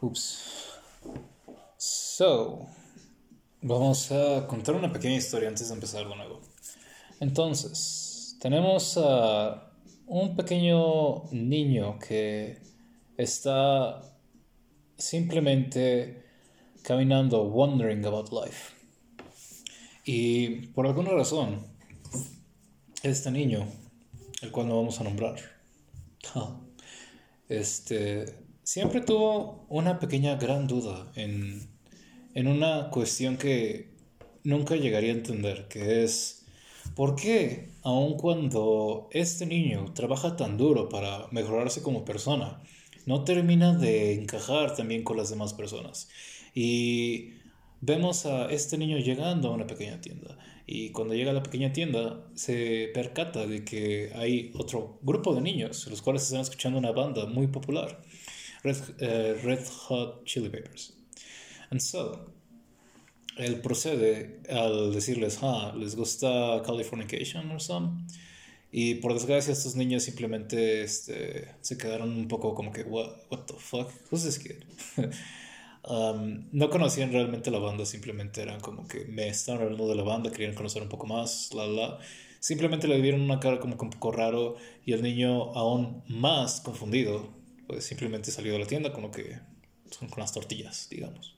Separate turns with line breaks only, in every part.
Ups. So, vamos a contar una pequeña historia antes de empezar de nuevo. Entonces, tenemos a un pequeño niño que está simplemente caminando, wondering about life. Y por alguna razón, este niño, el cual no vamos a nombrar, este, siempre tuvo una pequeña gran duda en, en una cuestión que nunca llegaría a entender, que es ¿por qué, aun cuando este niño trabaja tan duro para mejorarse como persona, no termina de encajar también con las demás personas? Y vemos a este niño llegando a una pequeña tienda y cuando llega a la pequeña tienda se percata de que hay otro grupo de niños los cuales están escuchando una banda muy popular Red, uh, Red Hot Chili Peppers. And so, él procede al decirles, ah, ¿les gusta Californication or some? Y por desgracia estos niños simplemente este, se quedaron un poco como que, what, the fuck, who's this kid? um, no conocían realmente la banda, simplemente eran como que me estaban hablando de la banda, querían conocer un poco más, la, la. Simplemente le dieron una cara como que un poco raro y el niño aún más confundido pues simplemente salió de la tienda con lo que son con las tortillas, digamos.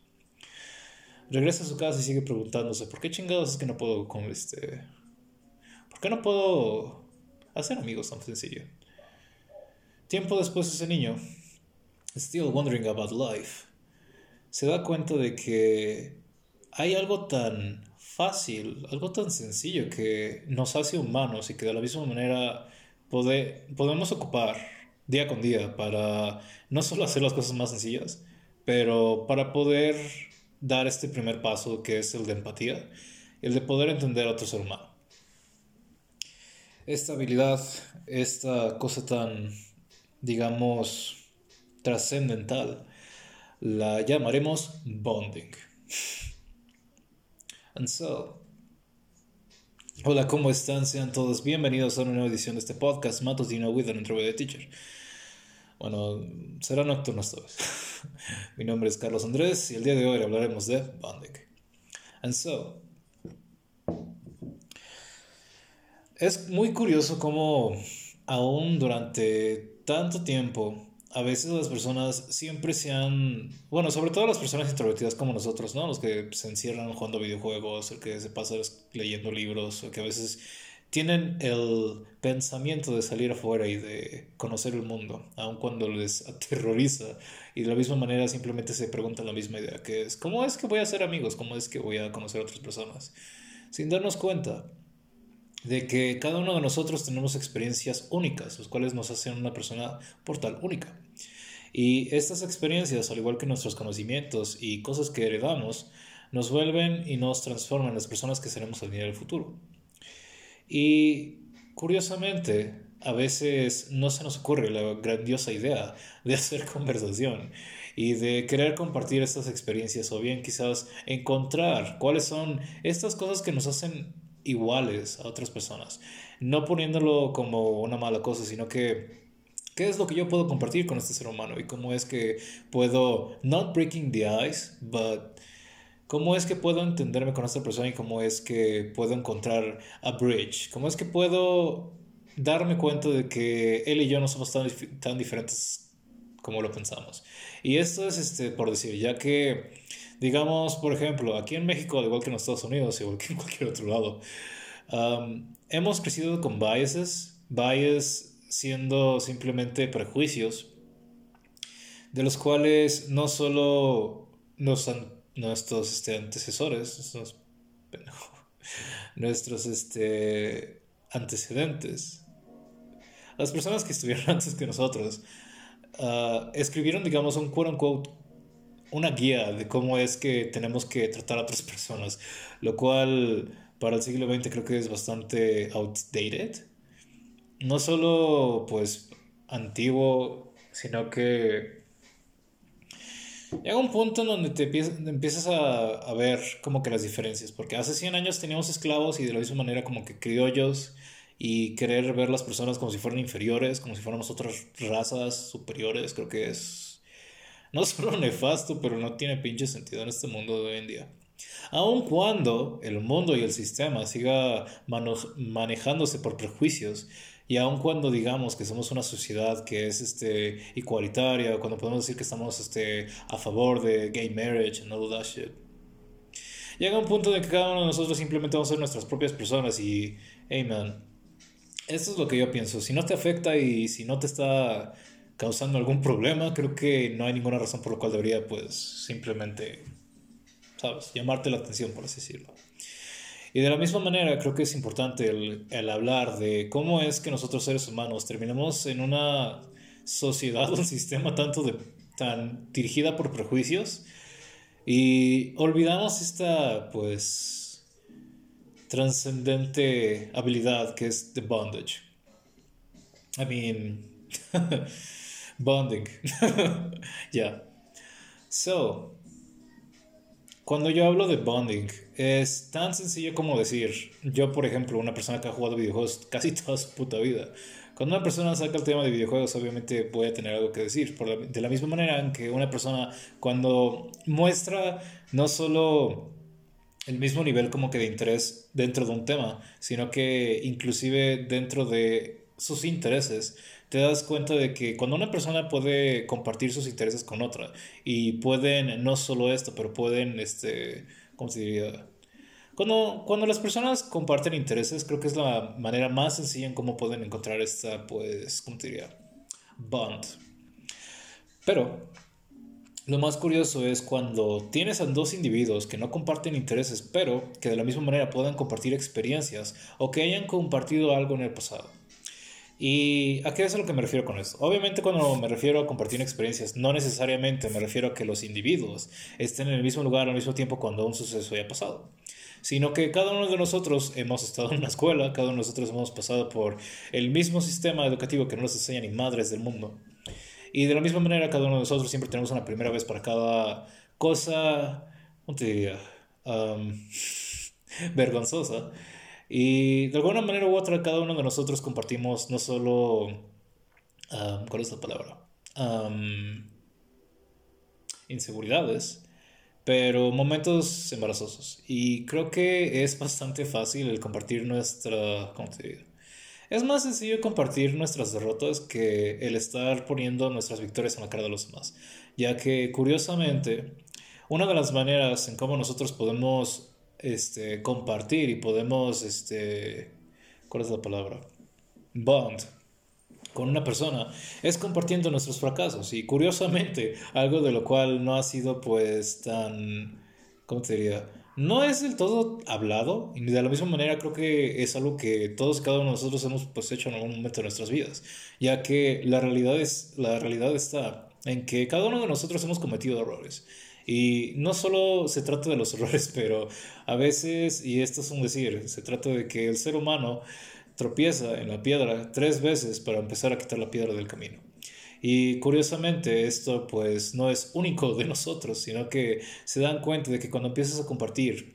Regresa a su casa y sigue preguntándose, ¿por qué chingados es que no puedo con este... ¿Por qué no puedo hacer amigos tan sencillo? Tiempo después ese niño, still wondering about life, se da cuenta de que hay algo tan fácil, algo tan sencillo que nos hace humanos y que de la misma manera podemos ocupar día con día para no solo hacer las cosas más sencillas, pero para poder dar este primer paso que es el de empatía, el de poder entender a otro ser humano. Esta habilidad, esta cosa tan, digamos, trascendental, la llamaremos bonding. And so, Hola, ¿cómo están? Sean todos bienvenidos a una nueva edición de este podcast, Matutino with an Introvert Teacher. Bueno, será nocturno esta. Mi nombre es Carlos Andrés y el día de hoy hablaremos de bonding. And so, es muy curioso cómo aún durante tanto tiempo, a veces las personas siempre se han, bueno, sobre todo las personas introvertidas como nosotros, ¿no? Los que se encierran jugando videojuegos, el que se pasa leyendo libros, o que a veces tienen el pensamiento de salir afuera y de conocer el mundo, aun cuando les aterroriza. Y de la misma manera simplemente se preguntan la misma idea, que es, ¿cómo es que voy a hacer amigos? ¿Cómo es que voy a conocer a otras personas? Sin darnos cuenta de que cada uno de nosotros tenemos experiencias únicas, las cuales nos hacen una persona portal única. Y estas experiencias, al igual que nuestros conocimientos y cosas que heredamos, nos vuelven y nos transforman las personas que seremos al día del futuro. Y curiosamente, a veces no se nos ocurre la grandiosa idea de hacer conversación y de querer compartir estas experiencias o bien quizás encontrar cuáles son estas cosas que nos hacen iguales a otras personas. No poniéndolo como una mala cosa, sino que qué es lo que yo puedo compartir con este ser humano y cómo es que puedo, not breaking the ice, but ¿Cómo es que puedo entenderme con esta persona y cómo es que puedo encontrar a bridge? ¿Cómo es que puedo darme cuenta de que él y yo no somos tan, tan diferentes como lo pensamos? Y esto es este, por decir, ya que, digamos, por ejemplo, aquí en México, al igual que en Estados Unidos, igual que en cualquier otro lado, um, hemos crecido con biases, bias siendo simplemente prejuicios, de los cuales no solo nos han nuestros este, antecesores, nuestros, este, antecedentes, las personas que estuvieron antes que nosotros, ah, escribieron, digamos, un quote unquote, una guía de cómo es que tenemos que tratar a otras personas, lo cual para el siglo XX creo que es bastante outdated. No solo pues antiguo, sino que Llega un punto en donde te empiezas a, ver como que las diferencias, porque hace 100 años teníamos esclavos y de la misma manera como que criollos y querer ver las personas como si fueran inferiores, como si fuéramos otras razas superiores, creo que es no solo nefasto, pero no tiene pinche sentido en este mundo de hoy en día. Aun cuando el mundo y el sistema siga manejándose por prejuicios, y aun cuando digamos que somos una sociedad que es este, igualitaria, cuando podemos decir que estamos este, a favor de gay marriage and all that shit, llega un punto en que cada uno de nosotros simplemente vamos a ser nuestras propias personas y, hey man, esto es lo que yo pienso. Si no te afecta y si no te está causando algún problema, creo que no hay ninguna razón por la cual debería, pues, simplemente, ¿sabes? Llamarte la atención, por así decirlo. Y de la misma manera, creo que es importante el, hablar de cómo es que nosotros seres humanos terminamos en una sociedad, un sistema tanto de, tan dirigida por prejuicios y olvidamos esta, pues, trascendente habilidad que es the bondage. I mean, bonding. yeah. So, cuando yo hablo de bonding, es tan sencillo como decir, yo por ejemplo, una persona que ha jugado videojuegos casi toda su puta vida, cuando una persona saca el tema de videojuegos, obviamente a tener algo que decir. de la misma manera en que una persona cuando muestra no solo el mismo nivel como que de interés dentro de un tema, sino que inclusive dentro de sus intereses te das cuenta de que cuando una persona puede compartir sus intereses con otra y pueden no solo esto, pero pueden este, ¿cómo se diría? Cuando, las personas comparten intereses, creo que es la manera más sencilla en cómo pueden encontrar esta, pues, ¿cómo te diría? Bond. Pero lo más curioso es cuando tienes a dos individuos que no comparten intereses, pero que de la misma manera puedan compartir experiencias o que hayan compartido algo en el pasado. ¿Y a qué es a lo que me refiero con esto? Obviamente cuando me refiero a compartir experiencias, no necesariamente me refiero a que los individuos estén en el mismo lugar al mismo tiempo cuando un suceso haya pasado, sino que cada uno de nosotros hemos estado en una escuela, cada uno de nosotros hemos pasado por el mismo sistema educativo que no nos enseña ni madres del mundo. Y de la misma manera, cada uno de nosotros siempre tenemos una primera vez para cada cosa, ¿cómo te diría? vergonzosa. Y de alguna manera u otra, cada uno de nosotros compartimos no solo, ¿cuál es la palabra? inseguridades, pero momentos embarazosos. Y creo que es bastante fácil el compartir nuestra, ¿cómo te diría? Es más sencillo compartir nuestras derrotas que el estar poniendo nuestras victorias en la cara de los demás, ya que curiosamente, una de las maneras en cómo nosotros podemos este, compartir y podemos, este, ¿cuál es la palabra? Bond con una persona es compartiendo nuestros fracasos y curiosamente algo de lo cual no ha sido pues tan, ¿cómo te diría? no es del todo hablado y de la misma manera creo que es algo que todos cada uno de nosotros hemos pues, hecho en algún momento de nuestras vidas, ya que la realidad, es, la realidad está en que cada uno de nosotros hemos cometido errores. Y no solo se trata de los errores, pero a veces, y esto es un decir, se trata de que el ser humano tropieza en la piedra tres veces para empezar a quitar la piedra del camino. Y curiosamente esto pues no es único de nosotros, sino que se dan cuenta de que cuando empiezas a compartir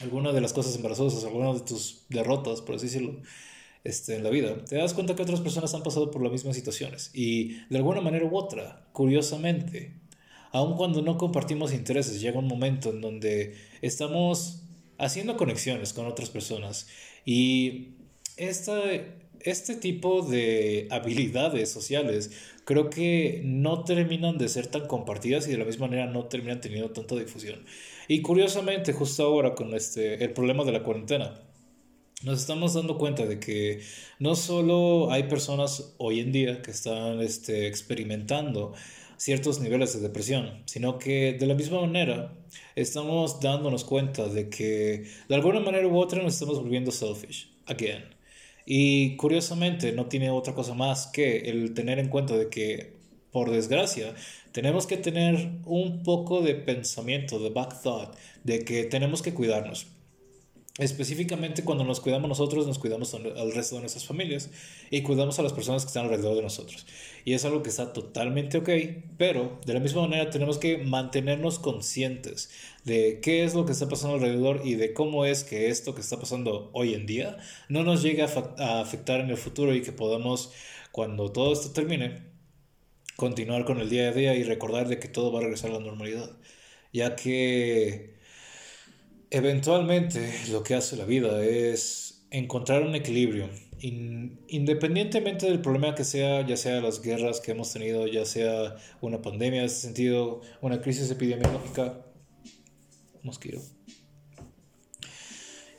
alguna de las cosas embarazosas, alguna de tus derrotas, por así decirlo, este, en la vida, te das cuenta que otras personas han pasado por las mismas situaciones. Y de alguna manera u otra, curiosamente, aun cuando no compartimos intereses, llega un momento en donde estamos haciendo conexiones con otras personas. Y esta, este tipo de habilidades sociales creo que no terminan de ser tan compartidas y de la misma manera no terminan teniendo tanta difusión. Y curiosamente, justo ahora con este, el problema de la cuarentena, nos estamos dando cuenta de que no solo hay personas hoy en día que están este, experimentando ciertos niveles de depresión, sino que de la misma manera estamos dándonos cuenta de que de alguna manera u otra nos estamos volviendo selfish, again. Y curiosamente no tiene otra cosa más que el tener en cuenta de que, por desgracia, tenemos que tener un poco de pensamiento, de back thought, de que tenemos que cuidarnos. Específicamente cuando nos cuidamos nosotros, nos cuidamos al resto de nuestras familias y cuidamos a las personas que están alrededor de nosotros. Y es algo que está totalmente ok, pero de la misma manera tenemos que mantenernos conscientes de qué es lo que está pasando alrededor y de cómo es que esto que está pasando hoy en día no nos llegue a afectar en el futuro y que podamos, cuando todo esto termine, continuar con el día a día y recordar de que todo va a regresar a la normalidad, ya que eventualmente lo que hace la vida es encontrar un equilibrio, independientemente del problema que sea, ya sea las guerras que hemos tenido, ya sea una pandemia en ese sentido, una crisis epidemiológica, mosquito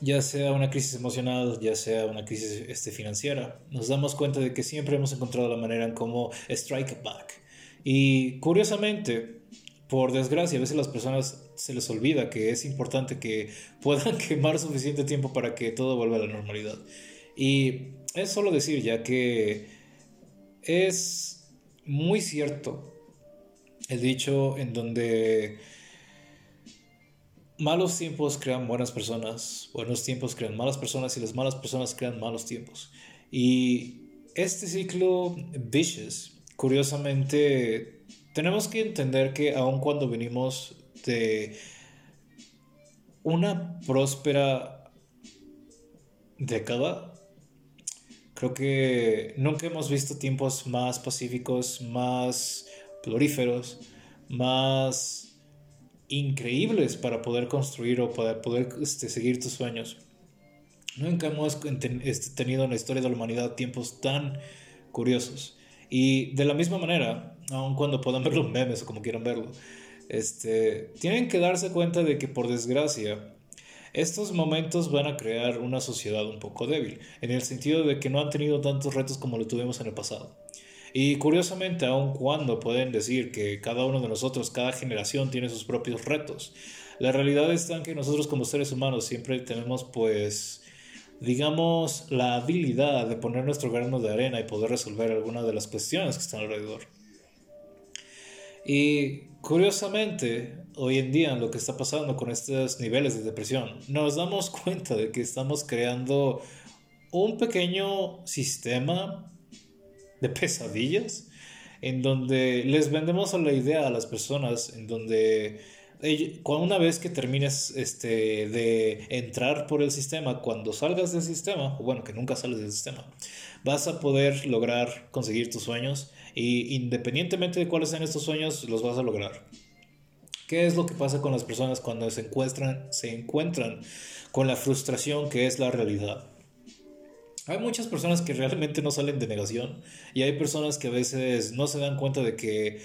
ya sea una crisis emocional, ya sea una crisis este, financiera, nos damos cuenta de que siempre hemos encontrado la manera en cómo strike back. Y curiosamente, por desgracia, a veces las personas se les olvida que es importante que puedan quemar suficiente tiempo para que todo vuelva a la normalidad. Y es solo decir ya que es muy cierto el dicho en donde malos tiempos crean buenas personas, buenos tiempos crean malas personas y las malas personas crean malos tiempos. Y este ciclo vicious, curiosamente, tenemos que entender que aun cuando venimos de una próspera década, creo que nunca hemos visto tiempos más pacíficos, más floríferos, más increíbles para poder construir o para poder este, seguir tus sueños. Nunca hemos este, tenido en la historia de la humanidad tiempos tan curiosos. Y de la misma manera, aun cuando puedan ver los memes o como quieran verlo, este, tienen que darse cuenta de que por desgracia, estos momentos van a crear una sociedad un poco débil, en el sentido de que no han tenido tantos retos como lo tuvimos en el pasado. Y curiosamente, aun cuando pueden decir que cada uno de nosotros, cada generación tiene sus propios retos, la realidad está en que nosotros como seres humanos siempre tenemos pues digamos la habilidad de poner nuestro grano de arena y poder resolver algunas de las cuestiones que están alrededor. Y curiosamente, hoy en día lo que está pasando con estos niveles de depresión, nos damos cuenta de que estamos creando un pequeño sistema de pesadillas, en donde les vendemos la idea a las personas, en donde una vez que termines este, de entrar por el sistema, cuando salgas del sistema, o bueno, que nunca sales del sistema, vas a poder lograr conseguir tus sueños y independientemente de cuáles sean estos sueños, los vas a lograr. ¿Qué es lo que pasa con las personas cuando se encuentran, se encuentran con la frustración que es la realidad? Hay muchas personas que realmente no salen de negación y hay personas que a veces no se dan cuenta de que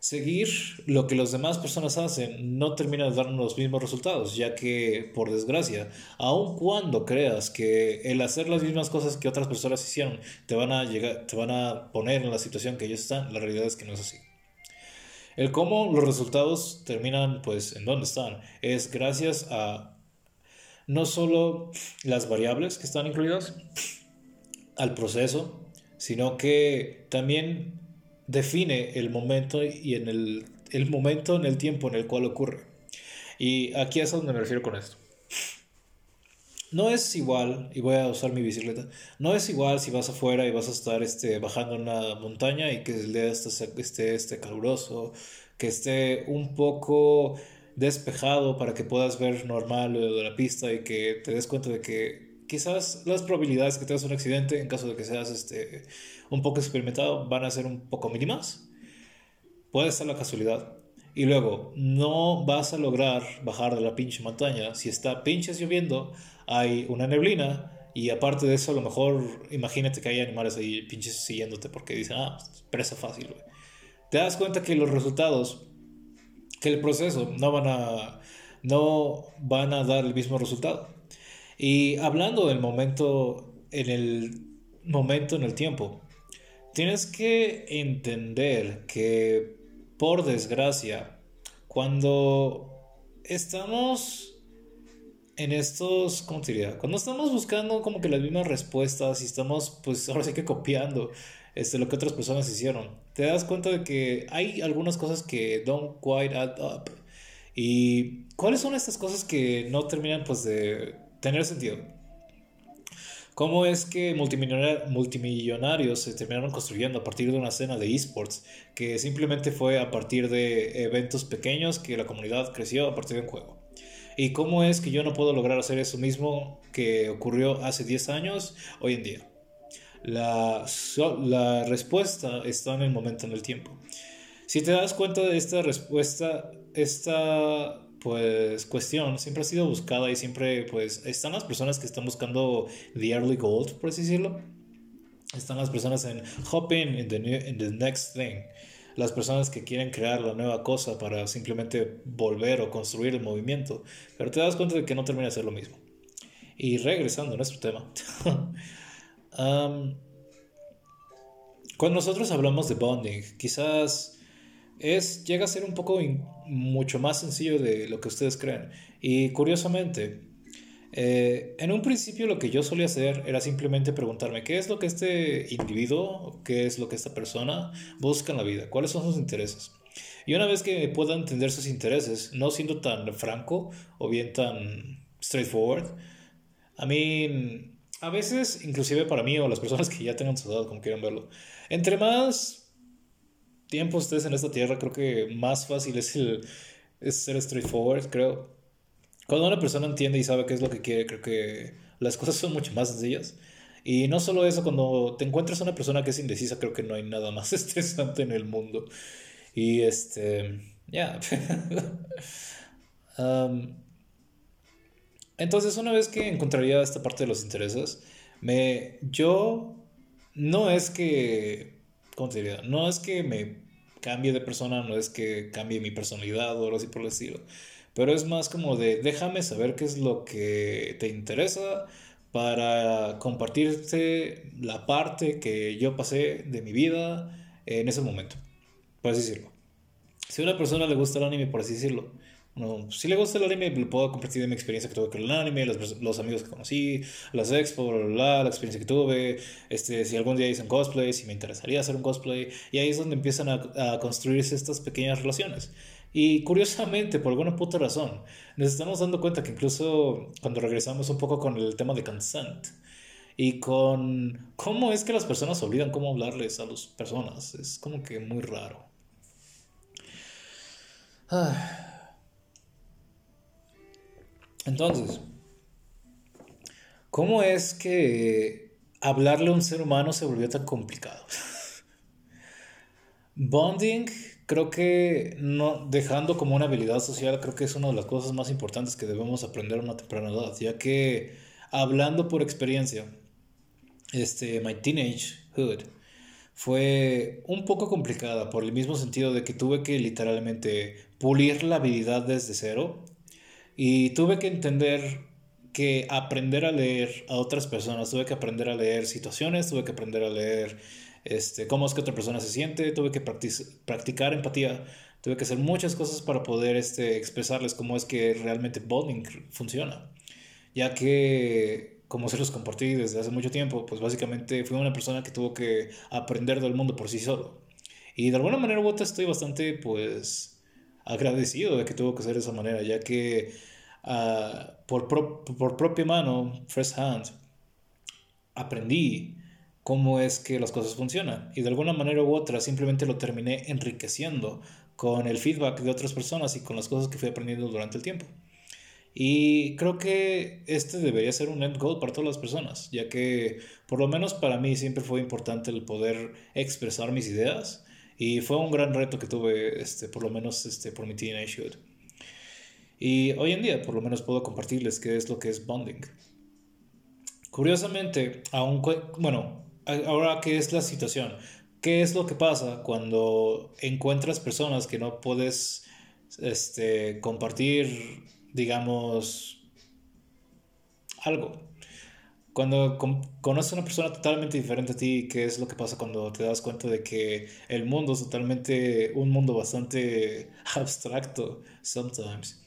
seguir lo que las demás personas hacen no termina de darnos los mismos resultados, ya que, por desgracia, aun cuando creas que el hacer las mismas cosas que otras personas hicieron te van a, llegar, te van a poner en la situación que ellos están, la realidad es que no es así. El cómo los resultados terminan, pues, en dónde están, es gracias a no solo las variables que están incluidas al proceso, sino que también define el momento y en el, el momento en el tiempo en el cual ocurre. Y aquí es a donde me refiero con esto. No es igual, y voy a usar mi bicicleta, no es igual si vas afuera y vas a estar este, bajando una montaña y que el día esté, esté, esté caluroso, que esté un poco despejado para que puedas ver normal lo de la pista y que te des cuenta de que quizás las probabilidades de que tengas un accidente en caso de que seas este, un poco experimentado van a ser un poco mínimas. Puede ser la casualidad. Y luego, no vas a lograr bajar de la pinche montaña si está pinches lloviendo, hay una neblina y aparte de eso, a lo mejor imagínate que hay animales ahí pinches siguiéndote porque dicen, ah, presa fácil, Te das cuenta que los resultados que el proceso no van a, no van a dar el mismo resultado. Y hablando del momento, en el momento en el tiempo, tienes que entender que, por desgracia, cuando estamos en estos, ¿cómo te diría? Cuando estamos buscando como que las mismas respuestas y estamos, pues ahora sí que copiando este, lo que otras personas hicieron. Te das cuenta de que hay algunas cosas que don't quite add up. ¿Y cuáles son estas cosas que no terminan pues de tener sentido? ¿Cómo es que multimillonarios se terminaron construyendo a partir de una escena de esports que simplemente fue a partir de eventos pequeños que la comunidad creció a partir de un juego? ¿Y cómo es que yo no puedo lograr hacer eso mismo que ocurrió hace 10 años hoy en día? La, la respuesta está en el momento, en el tiempo. Si te das cuenta de esta respuesta, esta pues cuestión siempre ha sido buscada y siempre pues están las personas que están buscando the early gold, por así decirlo. Están las personas en hopping in the, in the next thing. Las personas que quieren crear la nueva cosa para simplemente volver o construir el movimiento. Pero te das cuenta de que no termina de ser lo mismo. Y regresando a nuestro tema. um, cuando nosotros hablamos de bonding, quizás es, llega a ser un poco mucho más sencillo de lo que ustedes creen. Y curiosamente, eh, en un principio lo que yo solía hacer era simplemente preguntarme qué es lo que este individuo, qué es lo que esta persona busca en la vida, cuáles son sus intereses. Y una vez que pueda entender sus intereses, no siendo tan franco o bien tan straightforward, a mí, a veces, inclusive para mí o las personas que ya tengan su edad, como quieran verlo, entre más tiempo estés en esta tierra, creo que más fácil es, el, ser straightforward, creo. Cuando una persona entiende y sabe qué es lo que quiere, creo que las cosas son mucho más sencillas. Y no solo eso, cuando te encuentras una persona que es indecisa, creo que no hay nada más estresante en el mundo. Y este, ya. entonces, una vez que encontraría esta parte de los intereses, me, yo no es que No es que me cambie de persona, no es que cambie mi personalidad o algo así por el estilo, pero es más como de déjame saber qué es lo que te interesa para compartirte la parte que yo pasé de mi vida en ese momento, por así decirlo. Si a una persona le gusta el anime, por así decirlo, no, si le gusta el anime, le puedo compartir de mi experiencia que tuve con el anime, los, los amigos que conocí, las expo, la, la experiencia que tuve, este, si algún día hice un cosplay, si me interesaría hacer un cosplay, y ahí es donde empiezan a, a construirse estas pequeñas relaciones. Y curiosamente, por alguna puta razón, nos estamos dando cuenta que incluso cuando regresamos un poco con el tema de consent y con cómo es que las personas olvidan cómo hablarles a las personas, es como que muy raro. Ah. Entonces, ¿cómo es que hablarle a un ser humano se volvió tan complicado? Bonding, creo que no, dejando como una habilidad social, creo que es una de las cosas más importantes que debemos aprender a una temprana edad, ya que hablando por experiencia, este, my teenagehood fue un poco complicada por el mismo sentido de que tuve que literalmente pulir la habilidad desde cero y tuve que entender que aprender a leer a otras personas, tuve que aprender a leer situaciones, tuve que aprender a leer este, cómo es que otra persona se siente, tuve que practicar empatía, tuve que hacer muchas cosas para poder este, expresarles cómo es que realmente bonding funciona. Ya que, como se los compartí desde hace mucho tiempo, pues básicamente fui una persona que tuvo que aprender del mundo por sí solo. Y de alguna manera u otra estoy bastante, pues, agradecido de que tuvo que ser de esa manera, ya que uh, por, por propia mano, first hand, aprendí cómo es que las cosas funcionan y de alguna manera u otra simplemente lo terminé enriqueciendo con el feedback de otras personas y con las cosas que fui aprendiendo durante el tiempo. Y creo que este debería ser un end goal para todas las personas, ya que por lo menos para mí siempre fue importante el poder expresar mis ideas y fue un gran reto que tuve, este, por lo menos este, por mi teenagehood. Y hoy en día, por lo menos, puedo compartirles qué es lo que es bonding. Curiosamente, aún, bueno, ahora qué es la situación, qué es lo que pasa cuando encuentras personas que no puedes este, compartir, digamos, algo. Cuando conoces a una persona totalmente diferente a ti, ¿qué es lo que pasa cuando te das cuenta de que el mundo es totalmente un mundo bastante abstracto sometimes?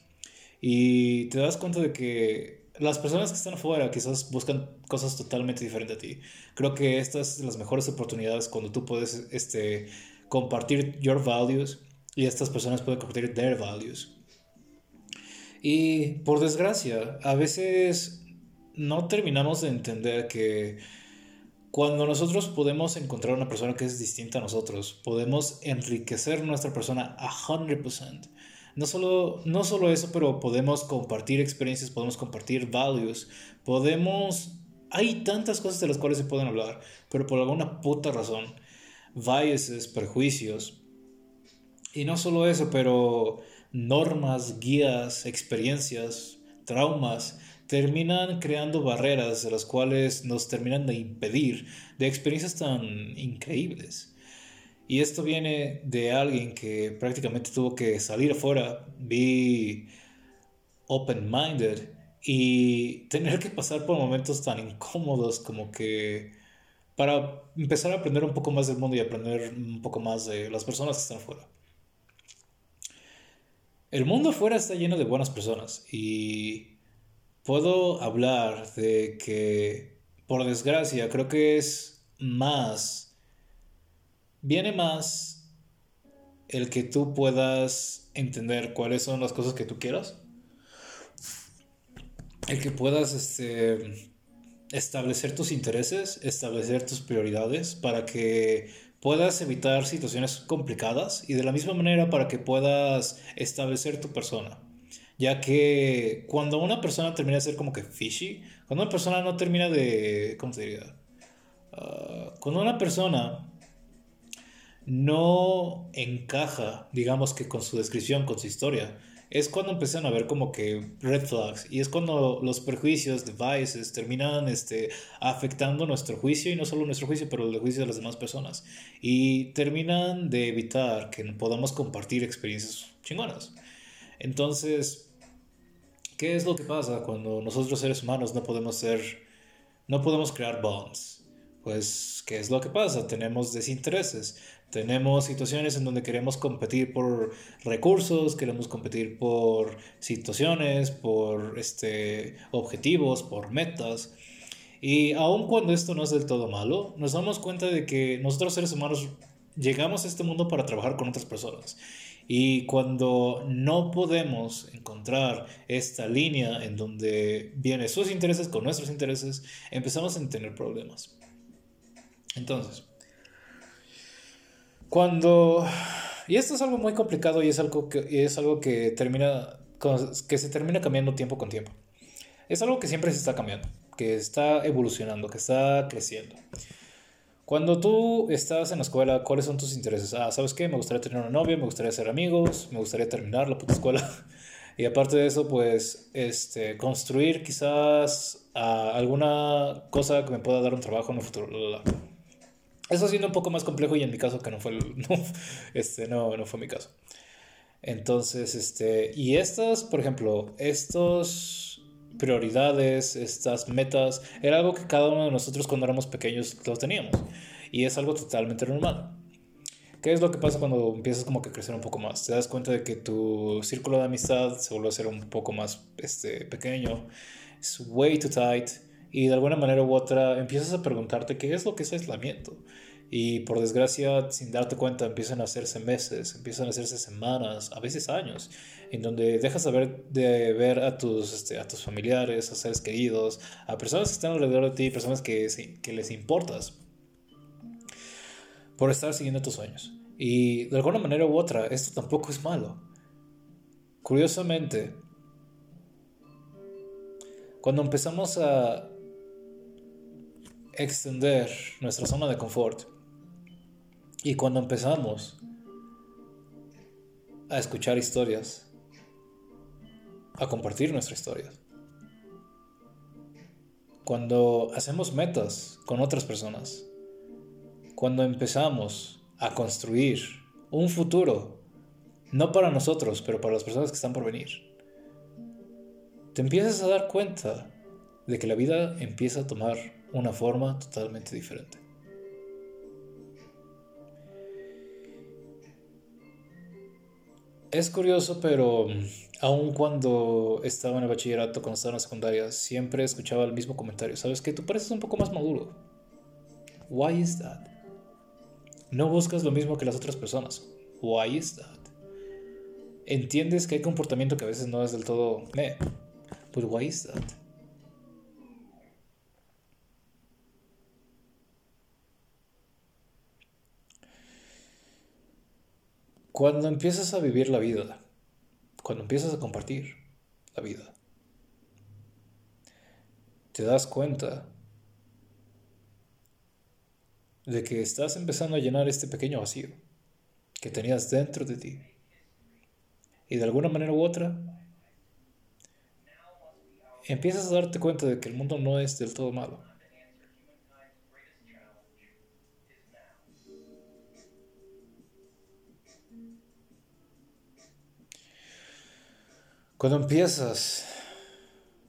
Y te das cuenta de que las personas que están afuera quizás buscan cosas totalmente diferentes a ti. Creo que estas son las mejores oportunidades cuando tú puedes este, compartir your values y estas personas pueden compartir their values. Y por desgracia, a veces no terminamos de entender que cuando nosotros podemos encontrar una persona que es distinta a nosotros, podemos enriquecer nuestra persona a 100%. No solo, no solo eso, pero podemos compartir experiencias, podemos compartir values, podemos... Hay tantas cosas de las cuales se pueden hablar, pero por alguna puta razón, biases, prejuicios, Y no solo eso, pero normas, guías, experiencias, traumas, terminan creando barreras de las cuales nos terminan de impedir de experiencias tan increíbles. Y esto viene de alguien que prácticamente tuvo que salir afuera, be open-minded y tener que pasar por momentos tan incómodos como que para empezar a aprender un poco más del mundo y aprender un poco más de las personas que están afuera. El mundo afuera está lleno de buenas personas y puedo hablar de que, por desgracia, creo que es más, viene más el que tú puedas entender cuáles son las cosas que tú quieras, el que puedas este, establecer tus intereses, establecer tus prioridades para que puedas evitar situaciones complicadas y de la misma manera para que puedas establecer tu persona. Ya que cuando una persona termina de ser como que fishy, cuando una persona no termina de, ¿cómo se diría? Ah, cuando una persona no encaja, digamos que con su descripción, con su historia, es cuando empiezan a ver como que red flags y es cuando los perjuicios, devices, terminan este, afectando nuestro juicio y no solo nuestro juicio, pero el juicio de las demás personas y terminan de evitar que podamos compartir experiencias chingonas. Entonces, ¿qué es lo que pasa cuando nosotros seres humanos no podemos ser, no podemos crear bonds? Pues, ¿qué es lo que pasa? Tenemos desintereses tenemos situaciones en donde queremos competir por recursos, queremos competir por situaciones, por este, objetivos, por metas. Y aun cuando esto no es del todo malo, nos damos cuenta de que nosotros seres humanos llegamos a este mundo para trabajar con otras personas. Y cuando no podemos encontrar esta línea en donde vienen sus intereses con nuestros intereses, empezamos a tener problemas. Entonces, cuando... Y esto es algo muy complicado y es algo que, es algo que, termina, que se termina cambiando tiempo con tiempo. Es algo que siempre se está cambiando, que está evolucionando, que está creciendo. Cuando tú estás en la escuela, ¿cuáles son tus intereses? Ah, ¿sabes qué? Me gustaría tener una novia, me gustaría ser amigos, me gustaría terminar la puta escuela. y aparte de eso, pues, este, construir quizás ah, alguna cosa que me pueda dar un trabajo en el futuro. Eso siendo un poco más complejo y en mi caso que no fue, no, este, no, no fue mi caso. Entonces, este, y estas, por ejemplo, estos prioridades, estas metas, era algo que cada uno de nosotros cuando éramos pequeños lo teníamos. Y es algo totalmente normal. ¿Qué es lo que pasa cuando empiezas como que a crecer un poco más? Te das cuenta de que tu círculo de amistad se vuelve a ser un poco más este, pequeño, es way too tight y de alguna manera u otra empiezas a preguntarte qué es lo que es aislamiento. Y por desgracia, sin darte cuenta, empiezan a hacerse meses, empiezan a hacerse semanas, a veces años, en donde dejas de ver, a, tus, este, a tus familiares, a seres queridos, a personas que están alrededor de ti, personas que, que les importas, por estar siguiendo tus sueños. Y de alguna manera u otra, esto tampoco es malo. Curiosamente, cuando empezamos a extender nuestra zona de confort, y cuando empezamos a escuchar historias, a compartir nuestra historia, cuando hacemos metas con otras personas, cuando empezamos a construir un futuro, no para nosotros, pero para las personas que están por venir, te empiezas a dar cuenta de que la vida empieza a tomar una forma totalmente diferente. Es curioso, pero mm, aun cuando estaba en el bachillerato, cuando estaba en la secundaria, siempre escuchaba el mismo comentario. ¿Sabes que Tú pareces un poco más maduro. Why is that? No buscas lo mismo que las otras personas. Why is that? Entiendes que hay comportamiento que a veces no es del todo me. But why is that? Cuando empiezas a vivir la vida, cuando empiezas a compartir la vida, te das cuenta de que estás empezando a llenar este pequeño vacío que tenías dentro de ti. Y de alguna manera u otra, empiezas a darte cuenta de que el mundo no es del todo malo. Cuando empiezas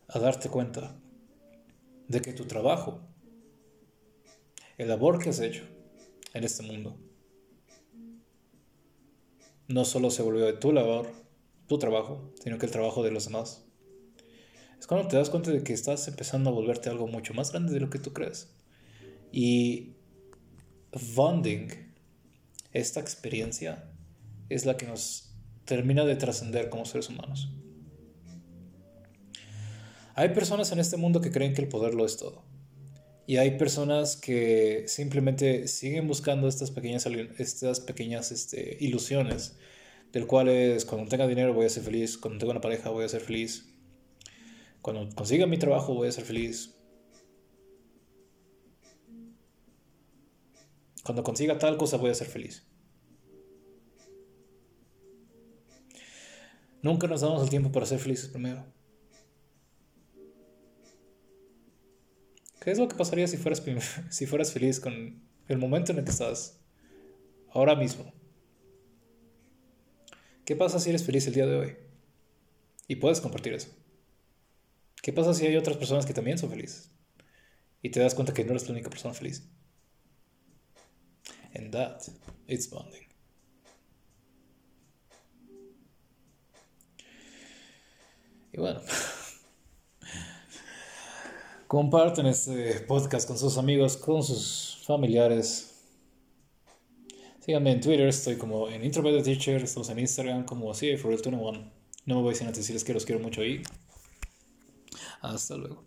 a darte cuenta de que tu trabajo, el labor que has hecho en este mundo, no solo se volvió de tu labor, tu trabajo, sino que el trabajo de los demás. Es cuando te das cuenta de que estás empezando a volverte algo mucho más grande de lo que tú crees. Y bonding, esta experiencia, es la que nos termina de trascender como seres humanos. Hay personas en este mundo que creen que el poder lo es todo. Y hay personas que simplemente siguen buscando estas pequeñas, este, ilusiones, del cual es cuando tenga dinero voy a ser feliz, cuando tenga una pareja voy a ser feliz, cuando consiga mi trabajo voy a ser feliz, cuando consiga tal cosa voy a ser feliz. Nunca nos damos el tiempo para ser felices primero. ¿Qué es lo que pasaría si fueras, si fueras feliz con el momento en el que estás ahora mismo? ¿Qué pasa si eres feliz el día de hoy? Y puedes compartir eso. ¿Qué pasa si hay otras personas que también son felices? Y te das cuenta que no eres la única persona feliz. And that, it's bonding. Y bueno. Comparten este podcast con sus amigos, con sus familiares. Síganme en Twitter, estoy como en Introverted Teacher, estamos en Instagram como CFRL21. No me voy sin antes decirles que los quiero mucho ahí. Hasta luego.